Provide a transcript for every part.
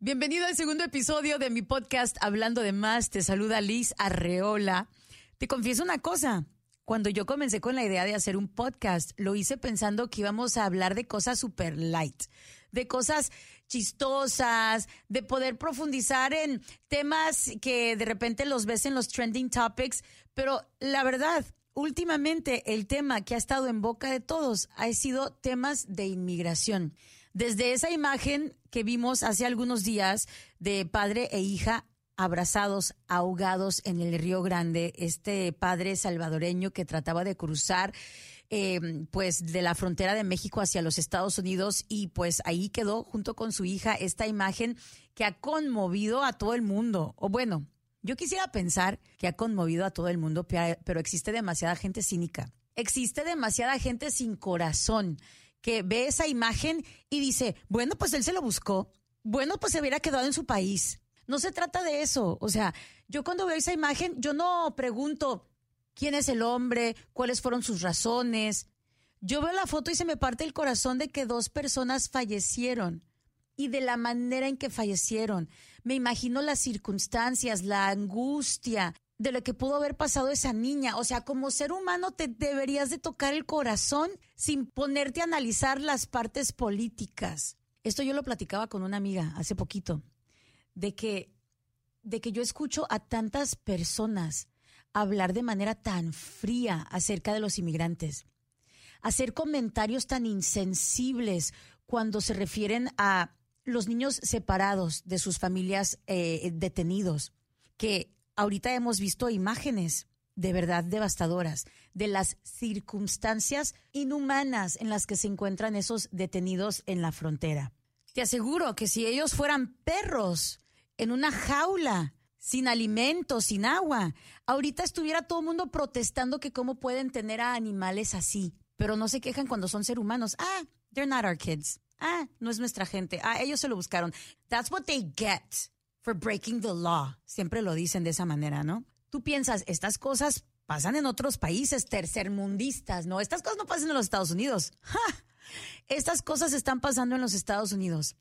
Bienvenido al segundo episodio de mi podcast Hablando de Más. Te saluda Liz Arreola. Te confieso una cosa. Cuando yo comencé con la idea de hacer un podcast, lo hice pensando que íbamos a hablar de cosas super light, de cosas chistosas, de poder profundizar en temas que de repente los ves en los trending topics, pero la verdad, últimamente el tema que ha estado en boca de todos ha sido temas de inmigración. Desde esa imagen que vimos hace algunos días de padre e hija abrazados, ahogados en el Río Grande, este padre salvadoreño que trataba de cruzar eh, pues de la frontera de México hacia los Estados Unidos y pues ahí quedó junto con su hija esta imagen que ha conmovido a todo el mundo. O bueno, yo quisiera pensar que ha conmovido a todo el mundo, pero existe demasiada gente cínica. Existe demasiada gente sin corazón que ve esa imagen y dice, bueno, pues él se lo buscó, bueno, pues se hubiera quedado en su país. No se trata de eso. O sea, yo cuando veo esa imagen, yo no pregunto quién es el hombre, cuáles fueron sus razones. Yo veo la foto y se me parte el corazón de que dos personas fallecieron y de la manera en que fallecieron. Me imagino las circunstancias, la angustia, de lo que pudo haber pasado esa niña. O sea, como ser humano te deberías de tocar el corazón sin ponerte a analizar las partes políticas. Esto yo lo platicaba con una amiga hace poquito, de que, de que yo escucho a tantas personas hablar de manera tan fría acerca de los inmigrantes, hacer comentarios tan insensibles cuando se refieren a los niños separados de sus familias eh, detenidos, que ahorita hemos visto imágenes de verdad devastadoras de las circunstancias inhumanas en las que se encuentran esos detenidos en la frontera. Te aseguro que si ellos fueran perros en una jaula, sin alimento, sin agua, ahorita estuviera todo el mundo protestando que cómo pueden tener a animales así, pero no se quejan cuando son seres humanos. Ah, they're not our kids. Ah, no es nuestra gente. Ah, ellos se lo buscaron. That's what they get for breaking the law. Siempre lo dicen de esa manera, ¿no? Tú piensas, estas cosas pasan en otros países tercermundistas, ¿no? Estas cosas no pasan en los Estados Unidos. Estas cosas están pasando en los Estados Unidos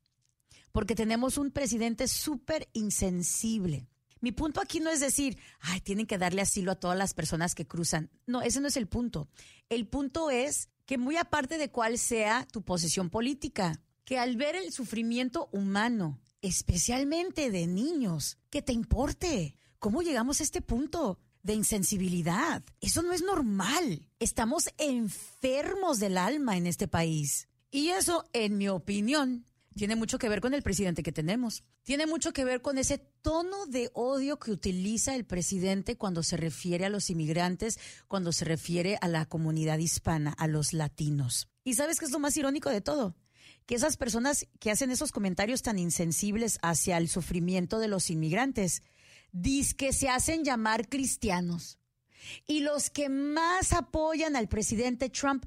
porque tenemos un presidente súper insensible. Mi punto aquí no es decir, ay, tienen que darle asilo a todas las personas que cruzan. No, ese no es el punto. El punto es que muy aparte de cuál sea tu posición política, que al ver el sufrimiento humano, especialmente de niños, que te importe. ¿Cómo llegamos a este punto? de insensibilidad. Eso no es normal. Estamos enfermos del alma en este país. Y eso, en mi opinión, tiene mucho que ver con el presidente que tenemos. Tiene mucho que ver con ese tono de odio que utiliza el presidente cuando se refiere a los inmigrantes, cuando se refiere a la comunidad hispana, a los latinos. ¿Y sabes qué es lo más irónico de todo? Que esas personas que hacen esos comentarios tan insensibles hacia el sufrimiento de los inmigrantes, que se hacen llamar cristianos. Y los que más apoyan al presidente Trump,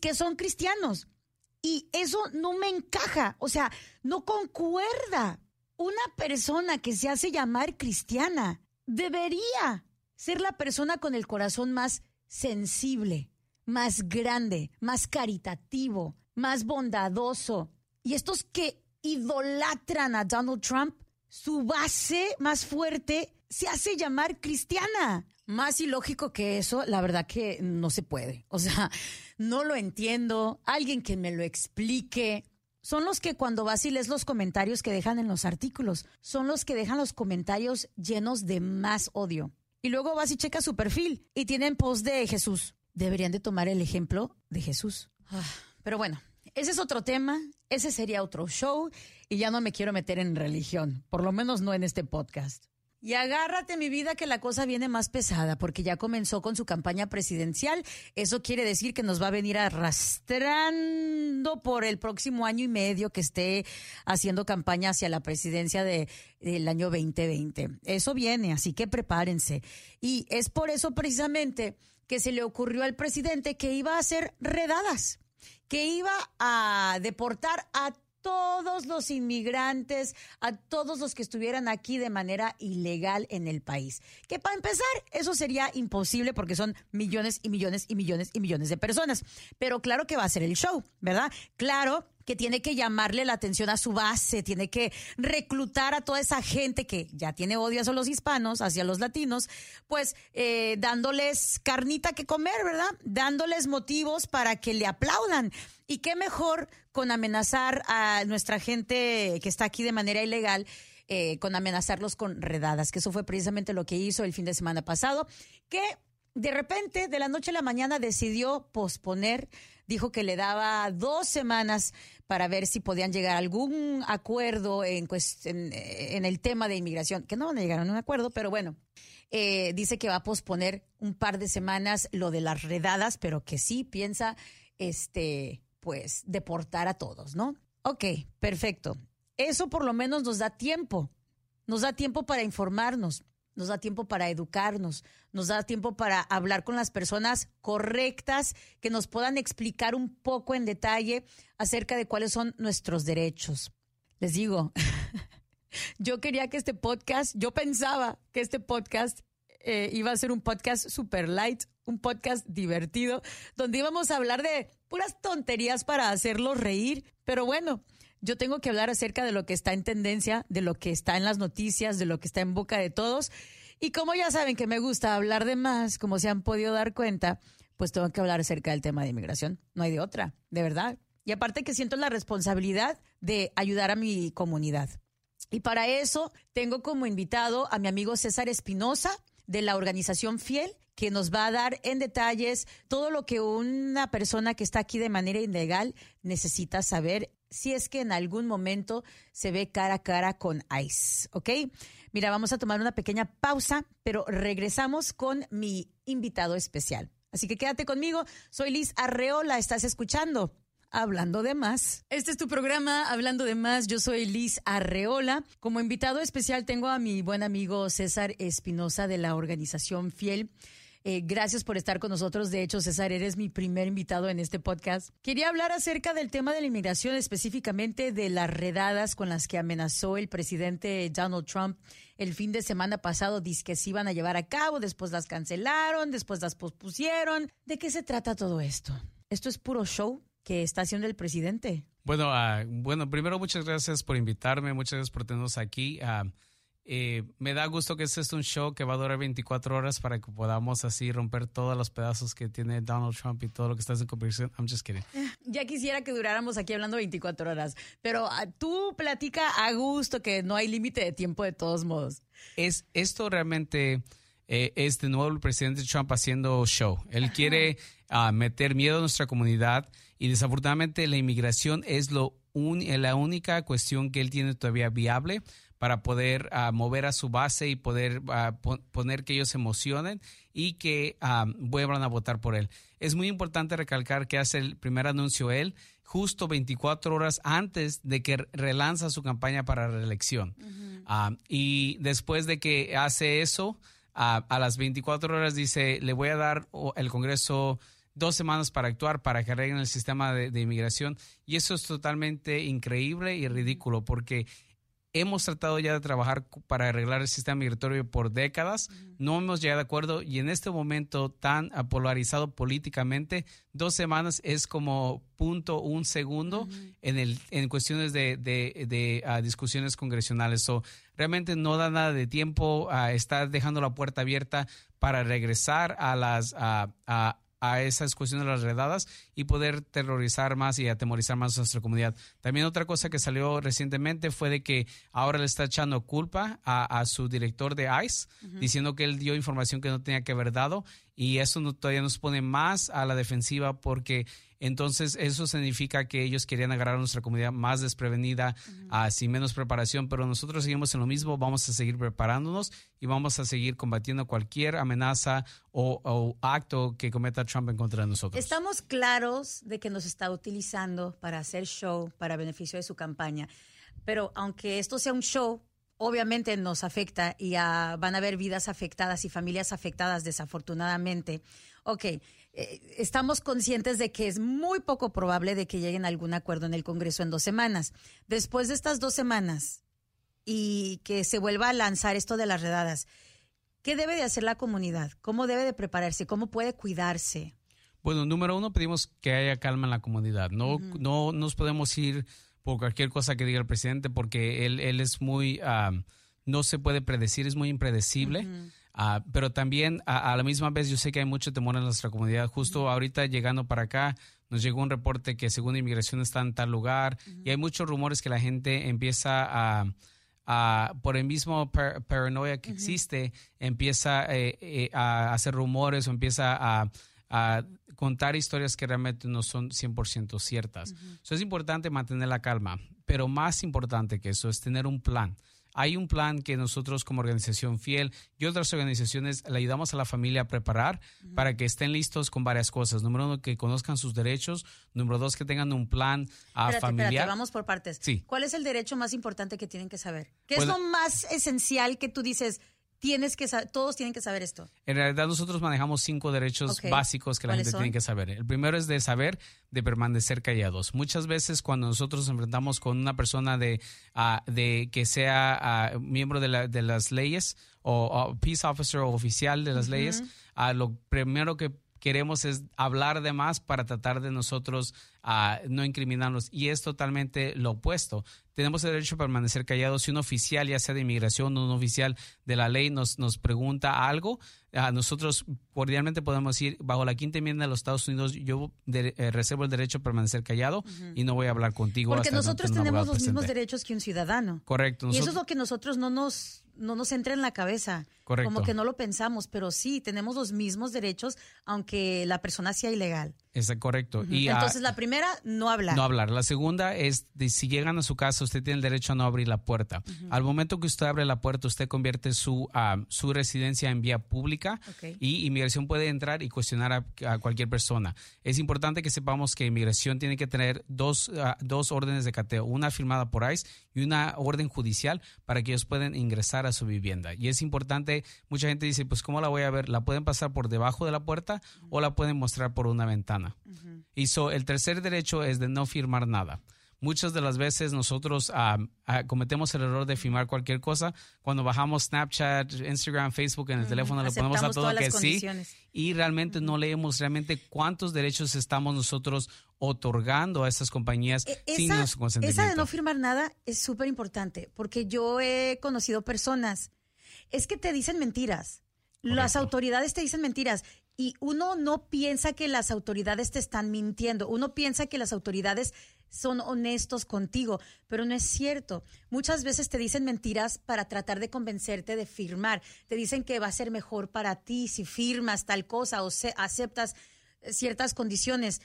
que son cristianos. Y eso no me encaja, o sea, no concuerda. Una persona que se hace llamar cristiana debería ser la persona con el corazón más sensible, más grande, más caritativo, más bondadoso. Y estos que idolatran a Donald Trump, su base más fuerte se hace llamar cristiana. Más ilógico que eso, la verdad que no se puede. O sea, no lo entiendo. Alguien que me lo explique. Son los que cuando vas y lees los comentarios que dejan en los artículos, son los que dejan los comentarios llenos de más odio. Y luego vas y checas su perfil y tienen post de Jesús. Deberían de tomar el ejemplo de Jesús. Ah, pero bueno, ese es otro tema, ese sería otro show y ya no me quiero meter en religión, por lo menos no en este podcast. Y agárrate mi vida que la cosa viene más pesada porque ya comenzó con su campaña presidencial. Eso quiere decir que nos va a venir arrastrando por el próximo año y medio que esté haciendo campaña hacia la presidencia de, del año 2020. Eso viene, así que prepárense. Y es por eso precisamente que se le ocurrió al presidente que iba a hacer redadas que iba a deportar a todos los inmigrantes, a todos los que estuvieran aquí de manera ilegal en el país. Que para empezar, eso sería imposible porque son millones y millones y millones y millones de personas. Pero claro que va a ser el show, ¿verdad? Claro que tiene que llamarle la atención a su base, tiene que reclutar a toda esa gente que ya tiene odio hacia los hispanos, hacia los latinos, pues eh, dándoles carnita que comer, ¿verdad? Dándoles motivos para que le aplaudan. Y qué mejor con amenazar a nuestra gente que está aquí de manera ilegal. Eh, con amenazarlos con redadas, que eso fue precisamente lo que hizo el fin de semana pasado, que de repente, de la noche a la mañana, decidió posponer, dijo que le daba dos semanas para ver si podían llegar a algún acuerdo en, en, el tema de inmigración, que no van a llegar a un acuerdo, pero bueno, eh, dice que va a posponer un par de semanas lo de las redadas, pero que sí piensa, este, pues, deportar a todos, ¿no? Ok, perfecto. Eso por lo menos nos da tiempo, nos da tiempo para informarnos, nos da tiempo para educarnos, nos da tiempo para hablar con las personas correctas que nos puedan explicar un poco en detalle acerca de cuáles son nuestros derechos. Les digo, yo quería que este podcast, yo pensaba que este podcast eh, iba a ser un podcast super light, un podcast divertido, donde íbamos a hablar de puras tonterías para hacerlos reír, pero bueno yo tengo que hablar acerca de lo que está en tendencia, de lo que está en las noticias, de lo que está en boca de todos. Y como ya saben que me gusta hablar de más, como se han podido dar cuenta, pues tengo que hablar acerca del tema de inmigración. No hay de otra, de verdad. Y aparte que siento la responsabilidad de ayudar a mi comunidad. Y para eso tengo como invitado a mi amigo César Espinosa de la organización Fiel, que nos va a dar en detalles todo lo que una persona que está aquí de manera ilegal necesita saber si es que en algún momento se ve cara a cara con ICE, ¿ok? Mira, vamos a tomar una pequeña pausa, pero regresamos con mi invitado especial. Así que quédate conmigo. Soy Liz Arreola, estás escuchando. Hablando de más. Este es tu programa, Hablando de más. Yo soy Liz Arreola. Como invitado especial tengo a mi buen amigo César Espinosa de la organización Fiel. Eh, gracias por estar con nosotros. De hecho, César, eres mi primer invitado en este podcast. Quería hablar acerca del tema de la inmigración, específicamente de las redadas con las que amenazó el presidente Donald Trump el fin de semana pasado. Dice que se iban a llevar a cabo, después las cancelaron, después las pospusieron. ¿De qué se trata todo esto? ¿Esto es puro show que está haciendo el presidente? Bueno, uh, bueno, primero muchas gracias por invitarme, muchas gracias por tenernos aquí. Uh, eh, me da gusto que este es un show que va a durar 24 horas para que podamos así romper todos los pedazos que tiene Donald Trump y todo lo que está en conversación. I'm just kidding. Ya quisiera que duráramos aquí hablando 24 horas, pero ah, tú platica a gusto que no hay límite de tiempo de todos modos. Es esto realmente eh, es de nuevo el presidente Trump haciendo show. Él quiere ah, meter miedo a nuestra comunidad y desafortunadamente la inmigración es lo la única cuestión que él tiene todavía viable para poder ah, mover a su base y poder ah, poner que ellos se emocionen y que ah, vuelvan a votar por él. Es muy importante recalcar que hace el primer anuncio él justo 24 horas antes de que relanza su campaña para reelección. y después de que hace eso, a las 24 horas dice, le voy a dar el Congreso dos semanas para actuar, para que arreglen el sistema de, de, inmigración. Y eso es totalmente increíble y ridículo porque hemos tratado ya de trabajar para arreglar el sistema migratorio por décadas, no hemos llegado de acuerdo y en este momento tan polarizado políticamente, dos semanas es como punto un segundo en, el, en cuestiones de, de, ah, discusiones congresionales. o realmente no da nada de tiempo, a estar dejando la puerta abierta para regresar a las... a a esas cuestiones de las redadas y poder terrorizar más y atemorizar más a nuestra comunidad. También otra cosa que salió recientemente fue de que ahora le está echando culpa a, su director de ICE, diciendo que él dio información que no tenía que haber dado y eso todavía nos pone más a la defensiva porque entonces, eso significa que ellos querían agarrar a nuestra comunidad más desprevenida, uh sin menos preparación, pero nosotros seguimos en lo mismo, vamos a seguir preparándonos y vamos a seguir combatiendo cualquier amenaza o, acto que cometa Trump en contra de nosotros. Estamos claros de que nos está utilizando para hacer show, para beneficio de su campaña, pero aunque esto sea un show, obviamente nos afecta y van a haber vidas afectadas y familias afectadas desafortunadamente. Ok, eh, estamos conscientes de que es muy poco probable de que lleguen a algún acuerdo en el Congreso en dos semanas. Después de estas dos semanas y que se vuelva a lanzar esto de las redadas, ¿qué debe de hacer la comunidad? ¿Cómo debe de prepararse? ¿Cómo puede cuidarse? Bueno, número uno, pedimos que haya calma en la comunidad. No, no nos podemos ir por cualquier cosa que diga el presidente porque él, él es muy, ah, no se puede predecir, es muy impredecible. Ah, pero también a, la misma vez yo sé que hay mucho temor en nuestra comunidad. Justo ahorita llegando para acá nos llegó un reporte que según inmigración está en tal lugar y hay muchos rumores que la gente empieza a, por el mismo paranoia que existe, empieza eh, eh, a hacer rumores o empieza a, contar historias que realmente no son 100% ciertas. Eso es importante mantener la calma, pero más importante que eso es tener un plan. Hay un plan que nosotros como organización fiel y otras organizaciones le ayudamos a la familia a preparar para que estén listos con varias cosas. Número uno, que conozcan sus derechos. Número dos, que tengan un plan a familiar. Espérate, vamos por partes. Sí. ¿Cuál es el derecho más importante que tienen que saber? ¿Qué es pues lo más esencial que tú dices? Tienes que todos tienen que saber esto. En realidad nosotros manejamos cinco derechos básicos que la gente tiene que saber. El primero es de saber de permanecer callados. Muchas veces cuando nosotros nos enfrentamos con una persona de, ah, de que sea ah, miembro de, de, las leyes o, peace officer o oficial de las leyes, ah, lo primero que queremos es hablar de más para tratar de nosotros no incriminarnos. Y es totalmente lo opuesto tenemos el derecho a permanecer callados. Si un oficial, ya sea de inmigración o un oficial de la ley, nos, nos pregunta algo, a nosotros cordialmente podemos decir, bajo la quinta enmienda de los Estados Unidos, yo eh, reservo el derecho a permanecer callado y no voy a hablar contigo. Porque nosotros tenemos los mismos derechos que un ciudadano. Correcto. y eso es lo que nosotros no nos, no nos entra en la cabeza. Correcto. Como que no lo pensamos, pero sí, tenemos los mismos derechos, aunque la persona sea ilegal. Es correcto. y, Entonces, la primera, no hablar. No hablar. La segunda es, de, si llegan a su casa, usted tiene el derecho a no abrir la puerta. Al momento que usted abre la puerta, usted convierte su, ah, su residencia en vía pública y inmigración puede entrar y cuestionar a, cualquier persona. Es importante que sepamos que inmigración tiene que tener dos, ah, dos órdenes de cateo, una firmada por ICE y una orden judicial para que ellos puedan ingresar a su vivienda. Y es importante, mucha gente dice, pues ¿cómo la voy a ver? ¿La pueden pasar por debajo de la puerta o la pueden mostrar por una ventana? Y el tercer derecho es de no firmar nada. Muchas de las veces nosotros ah, ah, cometemos el error de firmar cualquier cosa. Cuando bajamos Snapchat, Instagram, Facebook en el teléfono, le ponemos a todo que sí. Y realmente no leemos realmente cuántos derechos estamos nosotros otorgando a estas compañías e, sin nuestro consentimiento. Esa de no firmar nada es súper importante porque yo he conocido personas, es que te dicen mentiras. Las autoridades te dicen mentiras y uno no piensa que las autoridades te están mintiendo, uno piensa que las autoridades son honestos contigo, pero no es cierto. Muchas veces te dicen mentiras para tratar de convencerte de firmar. Te dicen que va a ser mejor para ti si firmas tal cosa o aceptas ciertas condiciones.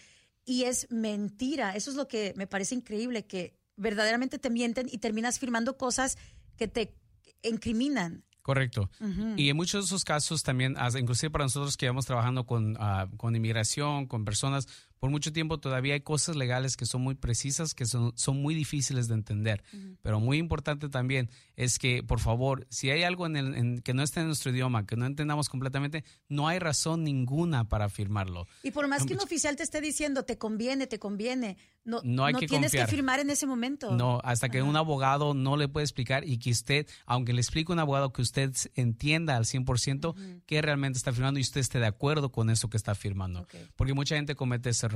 Y es mentira. Eso es lo que me parece increíble, que verdaderamente te mienten y terminas firmando cosas que te incriminan. Correcto. Y en muchos de esos casos también, inclusive para nosotros que vamos trabajando con, ah, con inmigración, con personas, por mucho tiempo todavía hay cosas legales que son muy precisas, que son, son muy difíciles de entender. Pero muy importante también es que, por favor, si hay algo en el, que no esté en nuestro idioma, que no entendamos completamente, no hay razón ninguna para firmarlo. Y por más que un oficial te esté diciendo, te conviene, te conviene, no, no, hay que tienes que firmar en ese momento. No, hasta que un abogado no le puede explicar y que usted, aunque le explique un abogado que usted entienda al 100% qué realmente está firmando y usted esté de acuerdo con eso que está firmando. Porque mucha gente comete ese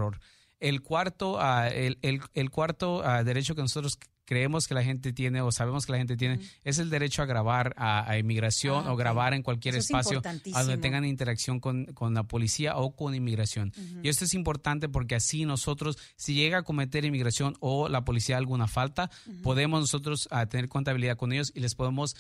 El cuarto, ah, el, el, cuarto ah, derecho que nosotros creemos que la gente tiene o sabemos que la gente tiene es el derecho a grabar a, inmigración ah, o grabar en cualquier espacio donde tengan interacción con, con, la policía o con inmigración. Y esto es importante porque así nosotros, si llega a cometer inmigración o la policía alguna falta, podemos nosotros tener contabilidad con ellos y les podemos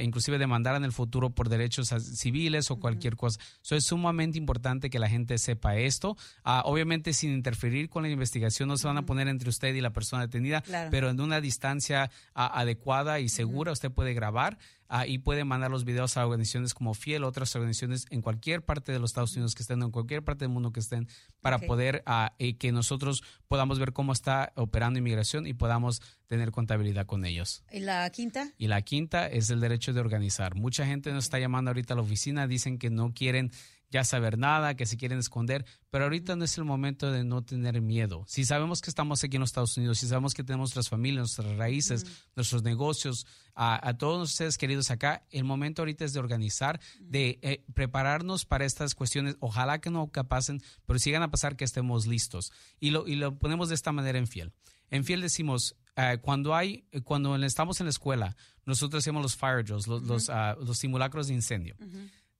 inclusive demandar en el futuro por derechos civiles o cualquier cosa. Eso es sumamente importante que la gente sepa esto. obviamente sin interferir con la investigación, no se van a poner entre usted y la persona detenida, pero en una distancia adecuada y segura, usted puede grabar Ah, y puede mandar los videos a organizaciones como Fiel, otras organizaciones en cualquier parte de los Estados Unidos que estén, en cualquier parte del mundo que estén, para poder uh, que nosotros podamos ver cómo está operando inmigración y podamos tener contabilidad con ellos. ¿Y la quinta? Y la quinta es el derecho de organizar. Mucha gente nos está llamando ahorita a la oficina, dicen que no quieren ya saber nada, que se quieren esconder, pero ahorita no es el momento de no tener miedo. Si sabemos que estamos aquí en los Estados Unidos, si sabemos que tenemos nuestras familias, nuestras raíces, nuestros negocios, a, todos ustedes queridos acá, el momento ahorita es de organizar, de eh, prepararnos para estas cuestiones. Ojalá que no pasen, pero si llegan a pasar que estemos listos. Y lo, y lo ponemos de esta manera en fiel. En fiel decimos, eh, cuando hay, cuando estamos en la escuela, nosotros hacemos los fire drills, los, ah, los, simulacros de incendio.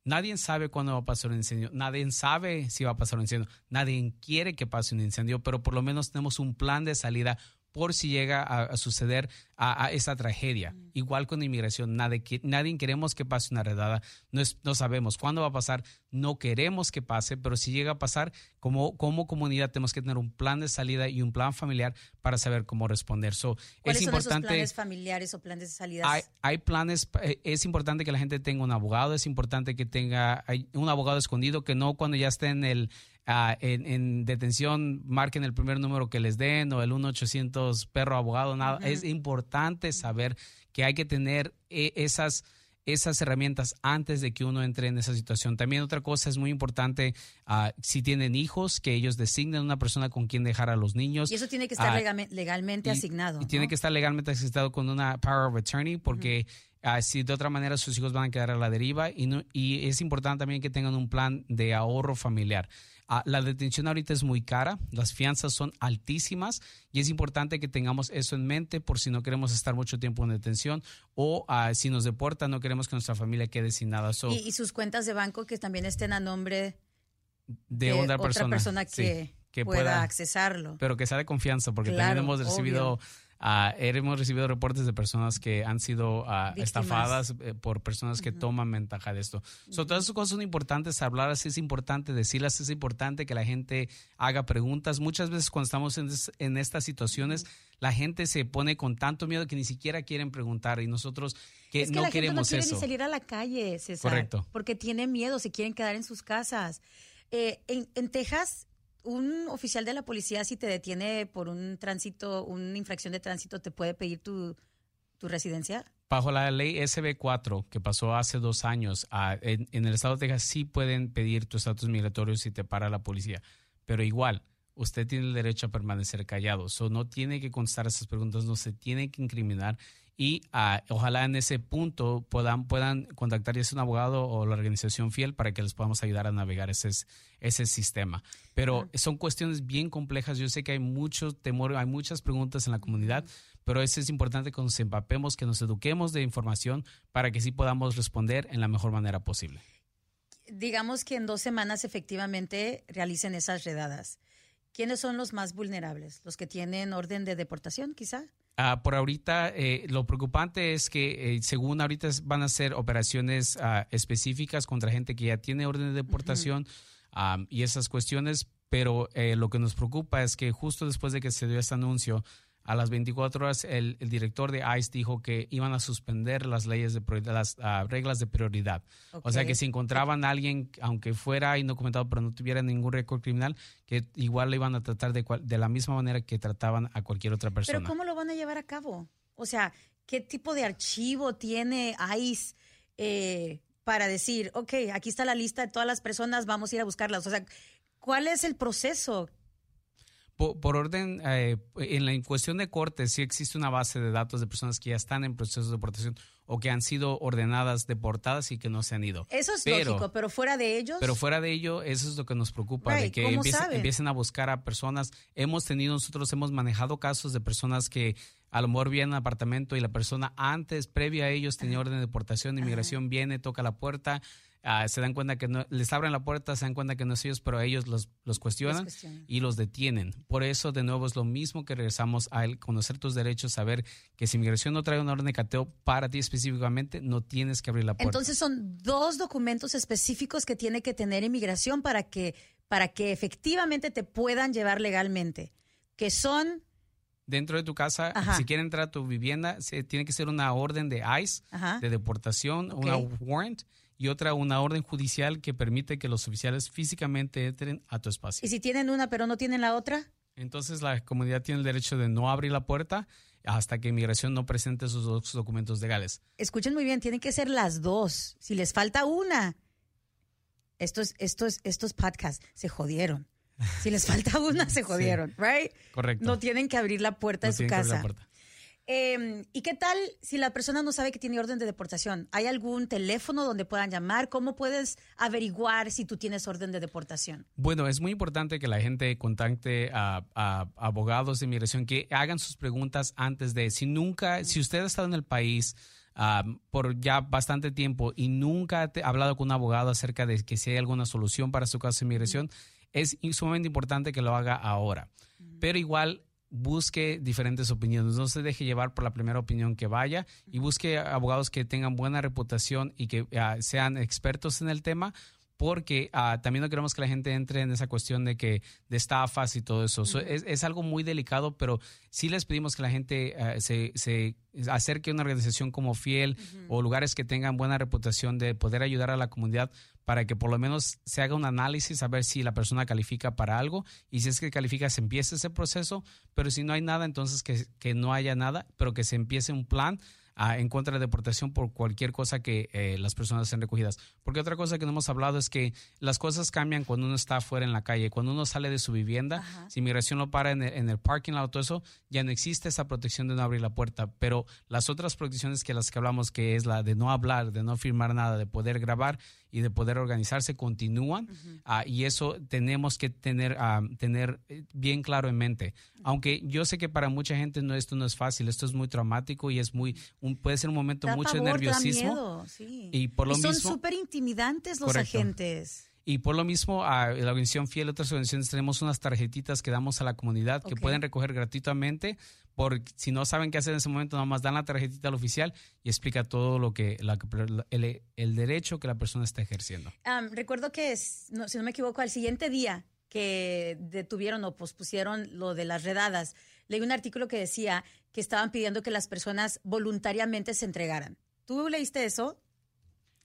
Nadie sabe cuándo va a pasar un incendio, nadie sabe si va a pasar un incendio, nadie quiere que pase un incendio, pero por lo menos tenemos un plan de salida por si llega a, suceder a, esa tragedia. Igual con inmigración, nadie, nadie queremos que pase una redada, no, no sabemos cuándo va a pasar, no queremos que pase, pero si llega a pasar, como, como comunidad tenemos que tener un plan de salida y un plan familiar para saber cómo responder. So, ¿Cuáles es son importante, esos planes familiares o planes de salida? Hay, hay, planes, eh, es importante que la gente tenga un abogado, es importante que tenga un abogado escondido, que no cuando ya esté en el Ah, en, detención marquen el primer número que les den o el 1-800 perro abogado, nada. Es importante saber que hay que tener eh, esas esas herramientas antes de que uno entre en esa situación. También otra cosa es muy importante, ah, si tienen hijos, que ellos designen una persona con quien dejar a los niños. Y eso tiene que estar ah, legalmente asignado. Y tiene que estar legalmente asignado con una power of attorney porque... si de otra manera sus hijos van a quedar a la deriva y, no, y es importante también que tengan un plan de ahorro familiar. Ah, la detención ahorita es muy cara, las fianzas son altísimas y es importante que tengamos eso en mente por si no queremos estar mucho tiempo en detención o ah, si nos deportan no queremos que nuestra familia quede sin nada. ¿Y, sus cuentas de banco que también estén a nombre de, otra, persona, que, pueda, accesarlo. Pero que sea de confianza porque también hemos recibido... Uh, hemos recibido reportes de personas que han sido uh, estafadas eh, por personas que toman ventaja de esto. todas esas cosas son importantes, hablar así es importante, decirlas es importante, que la gente haga preguntas. Muchas veces cuando estamos en, estas situaciones, la gente se pone con tanto miedo que ni siquiera quieren preguntar y nosotros que, es que no la queremos gente no quiere ni salir a la calle, César. Correcto. Porque tienen miedo, se quieren quedar en sus casas. Eh, en, en Texas un oficial de la policía si te detiene por un tránsito, una infracción de tránsito, te puede pedir tu, tu residencia? Bajo la ley SB4 que pasó hace dos años, en, el estado de Texas sí pueden pedir tu estatus migratorio si te para la policía, pero igual, usted tiene el derecho a permanecer callado. So, no tiene que contestar esas preguntas, no se tiene que incriminar y ah, ojalá en ese punto puedan, puedan contactar ya sea un abogado o la organización fiel para que les podamos ayudar a navegar ese, ese sistema. Pero son cuestiones bien complejas. Yo sé que hay mucho temor, hay muchas preguntas en la comunidad, pero eso es importante que nos empapemos, que nos eduquemos de información para que sí podamos responder en la mejor manera posible. Digamos que en dos semanas efectivamente realicen esas redadas. ¿Quiénes son los más vulnerables? ¿Los que tienen orden de deportación, quizá? Ah, por ahorita, eh, lo preocupante es que eh, según ahorita van a ser operaciones ah, específicas contra gente que ya tiene orden de deportación y esas cuestiones, pero eh, lo que nos preocupa es que justo después de que se dio este anuncio, a las 24 horas el, director de ICE dijo que iban a suspender las leyes de las ah, reglas de prioridad. O sea que si encontraban a alguien, aunque fuera indocumentado pero no tuviera ningún récord criminal, que igual le iban a tratar de, de la misma manera que trataban a cualquier otra persona. Pero ¿cómo lo van a llevar a cabo? O sea, ¿qué tipo de archivo tiene ICE eh, para decir, ok, aquí está la lista de todas las personas, vamos a ir a buscarlas? O sea, ¿cuál es el proceso? Por, orden, eh, en la cuestión de corte, sí existe una base de datos de personas que ya están en proceso de deportación o que han sido ordenadas deportadas y que no se han ido. Eso es lógico, pero fuera de ellos. Pero fuera de ello, eso es lo que nos preocupa, de que empiecen, a buscar a personas. Hemos tenido, nosotros hemos manejado casos de personas que a lo mejor vienen al apartamento y la persona antes, previa a ellos, tenía orden de deportación, inmigración viene, toca la puerta Ah, se dan cuenta que no, les abren la puerta, se dan cuenta que no es ellos, pero ellos los, los, cuestionan y los detienen. Por eso, de nuevo, es lo mismo que regresamos a el conocer tus derechos, saber que si inmigración no trae una orden de cateo para ti específicamente, no tienes que abrir la puerta. Entonces, son dos documentos específicos que tiene que tener inmigración para que, para que efectivamente te puedan llevar legalmente, que son dentro de tu casa, si quiere entrar a tu vivienda, se, tiene que ser una orden de ICE, de deportación, una warrant, y otra una orden judicial que permite que los oficiales físicamente entren a tu espacio. ¿Y si tienen una pero no tienen la otra? Entonces la comunidad tiene el derecho de no abrir la puerta hasta que inmigración no presente sus dos documentos legales. Escuchen muy bien, tienen que ser las dos. Si les falta una, estos, estos, estos podcasts se jodieron. Si les falta una, se jodieron, right? Correcto. No tienen que abrir la puerta No de su tienen que abrir la casa. puerta. Eh, ¿Y qué tal si la persona no sabe que tiene orden de deportación? ¿Hay algún teléfono donde puedan llamar? ¿Cómo puedes averiguar si tú tienes orden de deportación? Bueno, es muy importante que la gente contacte a, a abogados de inmigración que hagan sus preguntas antes de. Si nunca, si usted ha estado en el país por ya bastante tiempo y nunca ha hablado con un abogado acerca de que si hay alguna solución para su caso de inmigración, es sumamente importante que lo haga ahora. Pero igual busque diferentes opiniones, no se deje llevar por la primera opinión que vaya y busque abogados que tengan buena reputación y que ah, sean expertos en el tema porque ah, también no queremos que la gente entre en esa cuestión de que de estafas y todo eso. So, es, es algo muy delicado, pero sí les pedimos que la gente ah, se, se acerque a una organización como Fiel o lugares que tengan buena reputación de poder ayudar a la comunidad para que por lo menos se haga un análisis a ver si la persona califica para algo. Y si es que califica se empiece ese proceso, pero si no hay nada, entonces que, que no haya nada, pero que se empiece un plan en contra de deportación por cualquier cosa que eh, las personas sean recogidas. Porque otra cosa que no hemos hablado es que las cosas cambian cuando uno está afuera en la calle, cuando uno sale de su vivienda, Ajá. si inmigración lo para en el, en el parking lot, todo eso, ya no existe esa protección de no abrir la puerta, pero las otras protecciones que las que hablamos, que es la de no hablar, de no firmar nada, de poder grabar y de poder organizarse, continúan ah, y eso tenemos que tener, ah, tener eh, bien claro en mente. Aunque yo sé que para mucha gente no, esto no es fácil, esto es muy traumático y es muy, un, puede ser un momento Da mucho de pavor, da nerviosismo. miedo, sí. Y por lo son mismo- súper intimidantes los Correcto. agentes. Y por lo mismo, a la organización Fiel y otras organizaciones tenemos unas tarjetitas que damos a la comunidad que pueden recoger gratuitamente. Por si no saben qué hacer en ese momento, nada más dan la tarjetita al oficial y explica todo lo que la- el, el derecho que la persona está ejerciendo. Am, recuerdo que, es- no, si no me equivoco, al siguiente día que detuvieron o pospusieron lo de las redadas, leí un artículo que decía que estaban pidiendo que las personas voluntariamente se entregaran. ¿Tú leíste eso?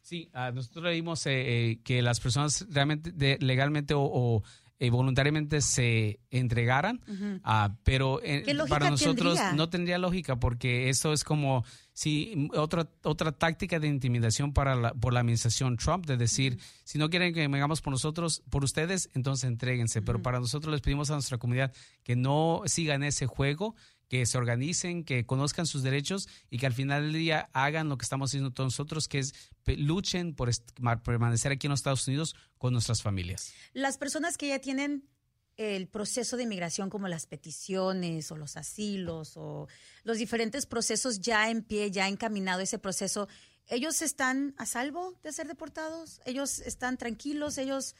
Sí, ah, nosotros leímos eh, eh, que las personas realmente, de- legalmente o, o, eh, voluntariamente se entregaran, ah, pero eh, ¿Qué lógica para nosotros tendría? no tendría lógica porque eso es como si otra otra táctica de intimidación para la, por la administración Trump de decir si no quieren que vengamos por nosotros por ustedes entonces entréguense. Pero para nosotros les pedimos a nuestra comunidad que no sigan ese juego que se organicen, que conozcan sus derechos y que al final del día hagan lo que estamos haciendo todos nosotros, que es luchen por permanecer aquí en los Estados Unidos con nuestras familias. Las personas que ya tienen el proceso de inmigración como las peticiones o los asilos o los diferentes procesos ya en pie, ya encaminado ese proceso, ¿ellos están a salvo de ser deportados? ¿Ellos están tranquilos? ¿Ellos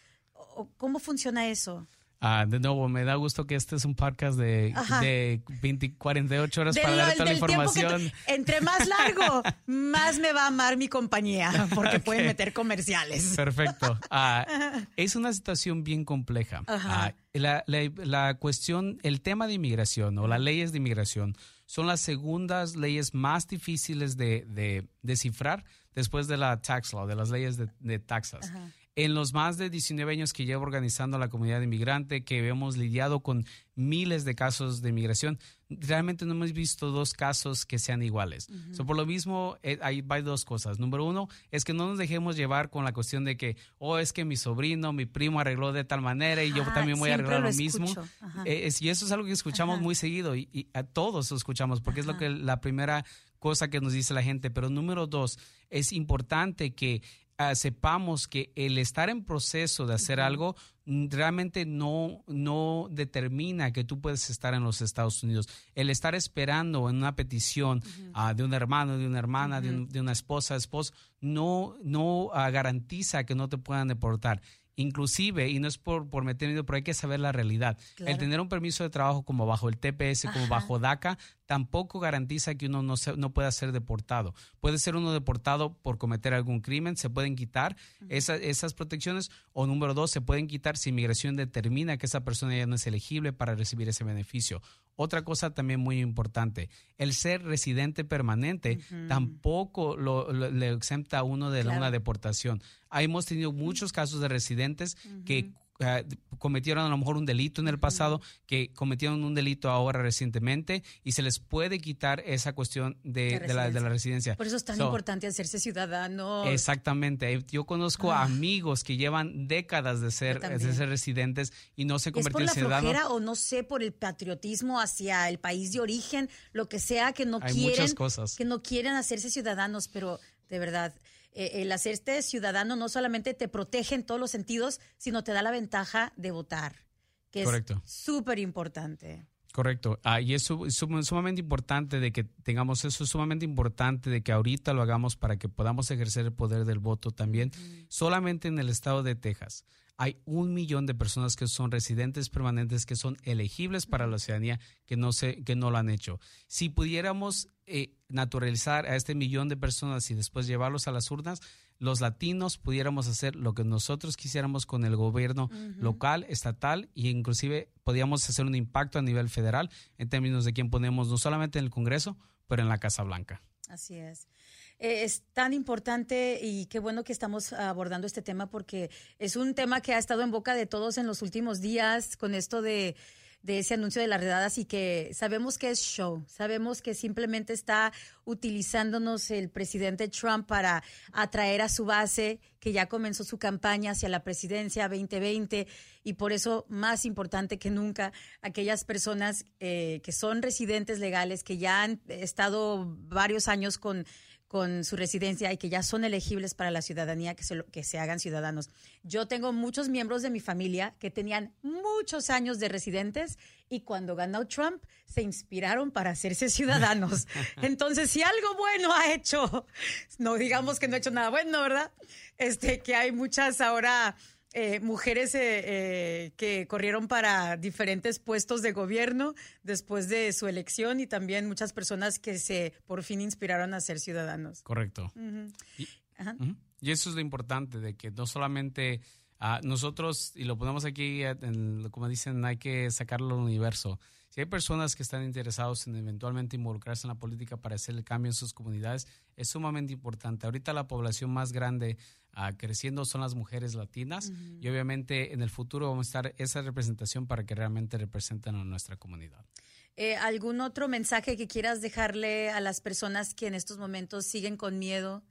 cómo funciona eso? Ah, de nuevo, me da gusto que este es un podcast de, de 20, 48 horas para dar toda la del tiempo que información. tú- entre más largo, más me va a amar mi compañía, porque pueden meter comerciales. Perfecto. Ah, es una situación bien compleja. Ah, la, la- la cuestión, el tema de inmigración o las leyes de inmigración son las segundas leyes más difíciles de, de descifrar después de la tax law, de las leyes de, de taxas. Ajá. En los más de 19 años que llevo organizando la comunidad inmigrante, que hemos lidiado con miles de casos de inmigración, realmente no hemos visto dos casos que sean iguales. So, por lo mismo, eh, hay, hay dos cosas. Número uno es que no nos dejemos llevar con la cuestión de que, oh, es que mi sobrino, mi primo arregló de tal manera y yo también voy a arreglar lo, lo mismo. Eh, es- y eso es algo que escuchamos Ajá. muy seguido y, y a todos lo escuchamos porque es lo que la primera cosa que nos dice la gente. Pero número dos, es importante que ah, sepamos que el estar en proceso de hacer algo mm, realmente no, no determina que tú puedes estar en los Estados Unidos. El estar esperando en una petición ah, de un hermano, de una hermana, de, un- de una esposa, esposo, no, no ah, garantiza que no te puedan deportar. Inclusive, y no es por, por meter miedo, pero hay que saber la realidad. Claro. El tener un permiso de trabajo como bajo el TPS, como bajo DACA, tampoco garantiza que uno no, se- no pueda ser deportado. Puede ser uno deportado por cometer algún crimen, se pueden quitar esa- esas protecciones, o número dos, se pueden quitar si inmigración determina que esa persona ya no es elegible para recibir ese beneficio. Otra cosa también muy importante, el ser residente permanente tampoco lo, lo- le exenta a uno de Claro. una deportación. Hemos tenido muchos casos de residentes que eh, cometieron a lo mejor un delito en el pasado, que cometieron un delito ahora recientemente y se les puede quitar esa cuestión de, la, de la, residencia. Por eso es tan importante hacerse ciudadano. Exactamente. Yo conozco ah. amigos que llevan décadas de ser, de ser residentes y no se convirtieron en ciudadanos. ¿Es por la flojera o no sé, por el patriotismo hacia el país de origen, lo que sea, que no quieren, que no quieren hacerse ciudadanos, pero de verdad eh, el hacerte ciudadano no solamente te protege en todos los sentidos, sino te da la ventaja de votar, que es súper importante. Correcto. Ah, y es, sumamente importante de que tengamos eso, es sumamente importante de que ahorita lo hagamos para que podamos ejercer el poder del voto también. Solamente en el estado de Texas hay un millón de personas que son residentes permanentes que son elegibles para la ciudadanía que no, se, que no lo han hecho. Si pudiéramos eh, naturalizar a este millón de personas y después llevarlos a las urnas, los latinos pudiéramos hacer lo que nosotros quisiéramos con el gobierno local, estatal e inclusive podíamos hacer un impacto a nivel federal en términos de quién ponemos no solamente en el Congreso, pero en la Casa Blanca. Así es. Eh, es tan importante y qué bueno que estamos abordando este tema porque es un tema que ha estado en boca de todos en los últimos días con esto de de ese anuncio de las redadas y que sabemos que es show, sabemos que simplemente está utilizándonos el presidente Trump para atraer a su base, que ya comenzó su campaña hacia la presidencia 2020 y por eso más importante que nunca aquellas personas eh, que son residentes legales, que ya han estado varios años con con su residencia y que ya son elegibles para la ciudadanía, que se, que se hagan ciudadanos. Yo tengo muchos miembros de mi familia que tenían muchos años de residentes y cuando ganó Trump se inspiraron para hacerse ciudadanos. Entonces, si algo bueno ha hecho, no digamos que no ha hecho nada bueno, ¿verdad? Este, que hay muchas ahora eh, mujeres eh, eh, que corrieron para diferentes puestos de gobierno después de su elección y también muchas personas que se por fin inspiraron a ser ciudadanos. Correcto. y, eso es lo importante, de que no solamente ah, nosotros, y lo ponemos aquí, como dicen, hay que sacarlo al universo. Si hay personas que están interesados en eventualmente involucrarse en la política para hacer el cambio en sus comunidades, es sumamente importante. Ahorita la población más grande creciendo son las mujeres latinas y obviamente en el futuro vamos a estar esa representación para que realmente representen a nuestra comunidad. Eh, ¿Algún otro mensaje que quieras dejarle a las personas que en estos momentos siguen con miedo?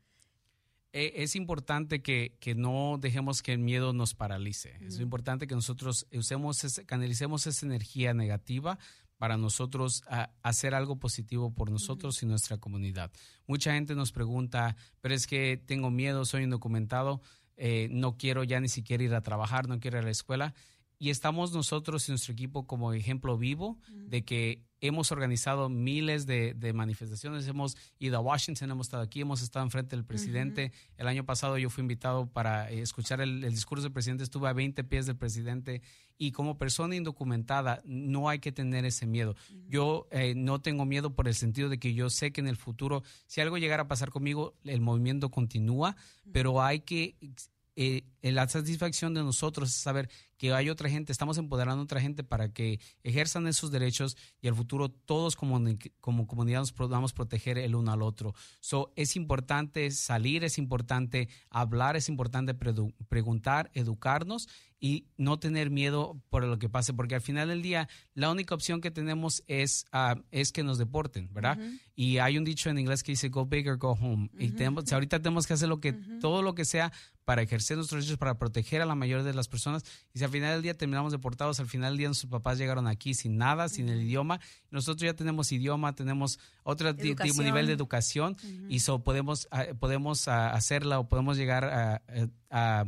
Eh, es importante que, que, no dejemos que el miedo nos paralice. Es importante que nosotros usemos, canalicemos esa energía negativa para nosotros hacer algo positivo por nosotros y nuestra comunidad. Mucha gente nos pregunta, pero es que tengo miedo, soy indocumentado, eh, no quiero ya ni siquiera ir a trabajar, no quiero ir a la escuela. Y estamos nosotros y nuestro equipo como ejemplo vivo de que hemos organizado miles de, manifestaciones, hemos ido a Washington, hemos estado aquí, hemos estado enfrente del presidente. El año pasado yo fui invitado para eh, escuchar el, discurso del presidente, estuve a 20 pies del presidente y como persona indocumentada no hay que tener ese miedo. Yo eh, no tengo miedo por el sentido de que yo sé que en el futuro, si algo llegara a pasar conmigo, el movimiento continúa, pero hay que eh, la satisfacción de nosotros es saber que hay otra gente, estamos empoderando a otra gente para que ejerzan esos derechos y al futuro todos como, como comunidad nos podamos proteger el uno al otro. So, es importante salir, es importante hablar, es importante preguntar, educarnos y no tener miedo por lo que pase, porque al final del día la única opción que tenemos es, uh, es que nos deporten, ¿verdad? Y hay un dicho en inglés que dice go big or go home. Y tenemos, ahorita tenemos que hacer lo que, todo lo que sea para ejercer nuestros derechos, para proteger a la mayoría de las personas. Y si al final del día terminamos deportados, al final del día nuestros papás llegaron aquí sin nada, sin el idioma. Nosotros ya tenemos idioma, tenemos otro nivel de educación y so podemos, ah, podemos ah, hacerla o podemos llegar a, a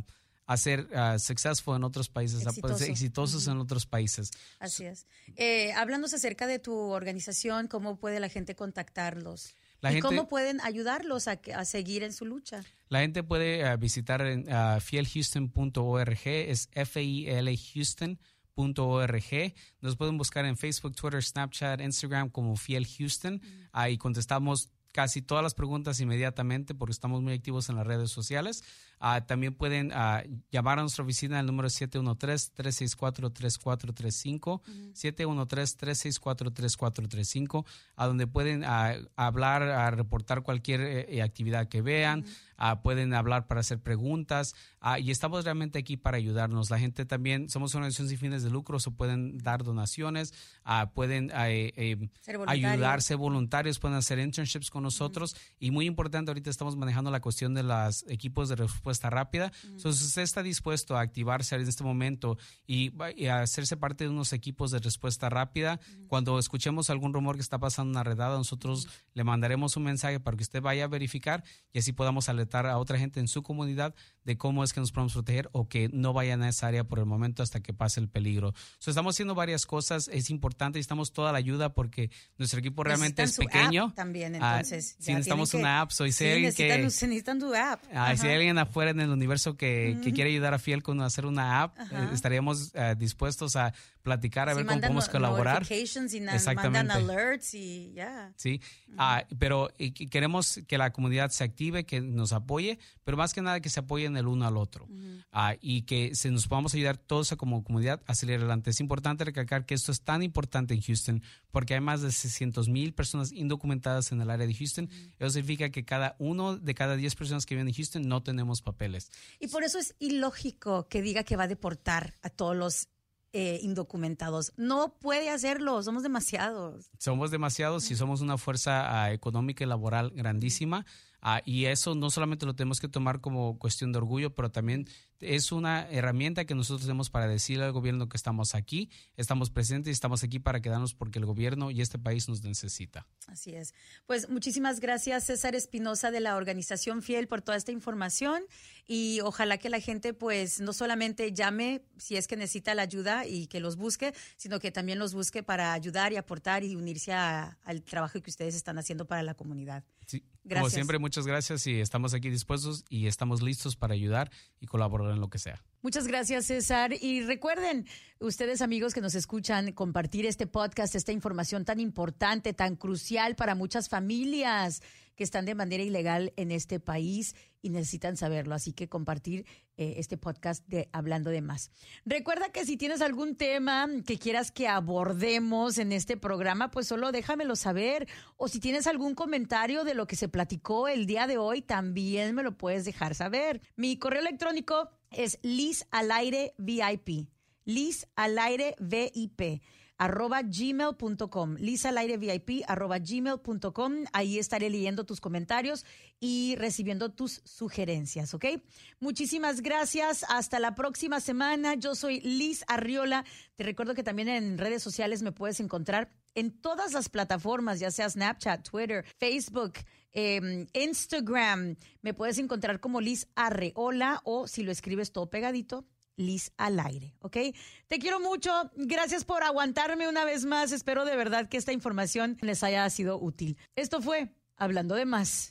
a ser uh, successful en otros países, exitosos en otros países. Así es. Eh, acerca de tu organización, ¿cómo puede la gente contactarlos? ¿Y cómo pueden ayudarlos a, seguir en su lucha? La gente puede uh, visitar en uh, fielhouston.org, es F-I-L Houston.org. Nos pueden buscar en Facebook, Twitter, Snapchat, Instagram como Fiel Houston. Ahí contestamos casi todas las preguntas inmediatamente porque estamos muy activos en las redes sociales. Ah, también pueden ah, llamar a nuestra oficina al número 713-364-3435, 713-364-3435, a donde pueden ah, hablar, a reportar cualquier eh, eh, actividad que vean, ah, pueden hablar para hacer preguntas ah, y estamos realmente aquí para ayudarnos. La gente también, somos una organización sin fines de lucro, se pueden dar donaciones, ah, pueden eh, eh, ayudarse voluntarios, pueden hacer internships con nosotros. Y muy importante, ahorita estamos manejando la cuestión de los equipos de respuesta rápida. Entonces, si usted está dispuesto a activarse en este momento y, a hacerse parte de unos equipos de respuesta rápida, cuando escuchemos algún rumor que está pasando una redada, nosotros le mandaremos un mensaje para que usted vaya a verificar y así podamos alertar a otra gente en su comunidad de cómo es que nos podemos proteger o que no vayan a esa área por el momento hasta que pase el peligro. estamos haciendo varias cosas, es importante, necesitamos toda la ayuda porque nuestro equipo realmente es pequeño. también, ah, entonces. si necesitamos una app, soy si alguien que... Necesitan tu app. Ah, si hay alguien afuera en el universo que, que quiere ayudar a Fiel con hacer una app, eh, estaríamos eh, dispuestos a platicar, a ver cómo podemos colaborar. Y Exactamente. alerts y ya. Sí, ah, pero queremos que la comunidad se active, que nos apoye, pero más que nada que se apoyen el uno al otro ah, y que se nos podamos ayudar todos como comunidad a salir adelante. Es importante recalcar que esto es tan importante en Houston porque hay más de 600 mil personas indocumentadas en el área de Houston. Eso significa que cada uno de cada 10 personas que viven en Houston no tenemos papeles. Y por eso es ilógico que diga que va a deportar a todos los eh, indocumentados. No puede hacerlo, somos demasiados. Somos demasiados y somos una fuerza ah, económica y laboral grandísima. Ah, y eso no solamente lo tenemos que tomar como cuestión de orgullo, pero también es una herramienta que nosotros tenemos para decirle al gobierno que estamos aquí, estamos presentes y estamos aquí para quedarnos porque el gobierno y este país nos necesita. Así es. Pues muchísimas gracias César Espinosa de la organización Fiel por toda esta información y ojalá que la gente pues no solamente llame si es que necesita la ayuda y que los busque, sino que también los busque para ayudar y aportar y unirse al trabajo que ustedes están haciendo para la comunidad. Sí. Como siempre, muchas gracias y estamos aquí dispuestos y estamos listos para ayudar y colaborar en lo que sea. Muchas gracias, César. Y recuerden, ustedes amigos que nos escuchan, compartir este podcast, esta información tan importante, tan crucial para muchas familias que están de manera ilegal en este país y necesitan saberlo. Así que compartir eh, este podcast de Hablando de Más. Recuerda que si tienes algún tema que quieras que abordemos en este programa, pues solo déjamelo saber. O si tienes algún comentario de lo que se platicó el día de hoy, también me lo puedes dejar saber. Mi correo electrónico es Liz al aire VIP. Liz al aire VIP arroba gmail.com, lisa al aire VIP arroba gmail.com. Ahí estaré leyendo tus comentarios y recibiendo tus sugerencias, ¿ok? Muchísimas gracias. Hasta la próxima semana. Yo soy Liz Arriola. Te recuerdo que también en redes sociales me puedes encontrar en todas las plataformas, ya sea Snapchat, Twitter, Facebook, em, Instagram. Me puedes encontrar como Liz Arreola o si lo escribes todo pegadito, Liz al aire, ¿ok? Te quiero mucho. Gracias por aguantarme una vez más. Espero de verdad que esta información les haya sido útil. Esto fue Hablando de más.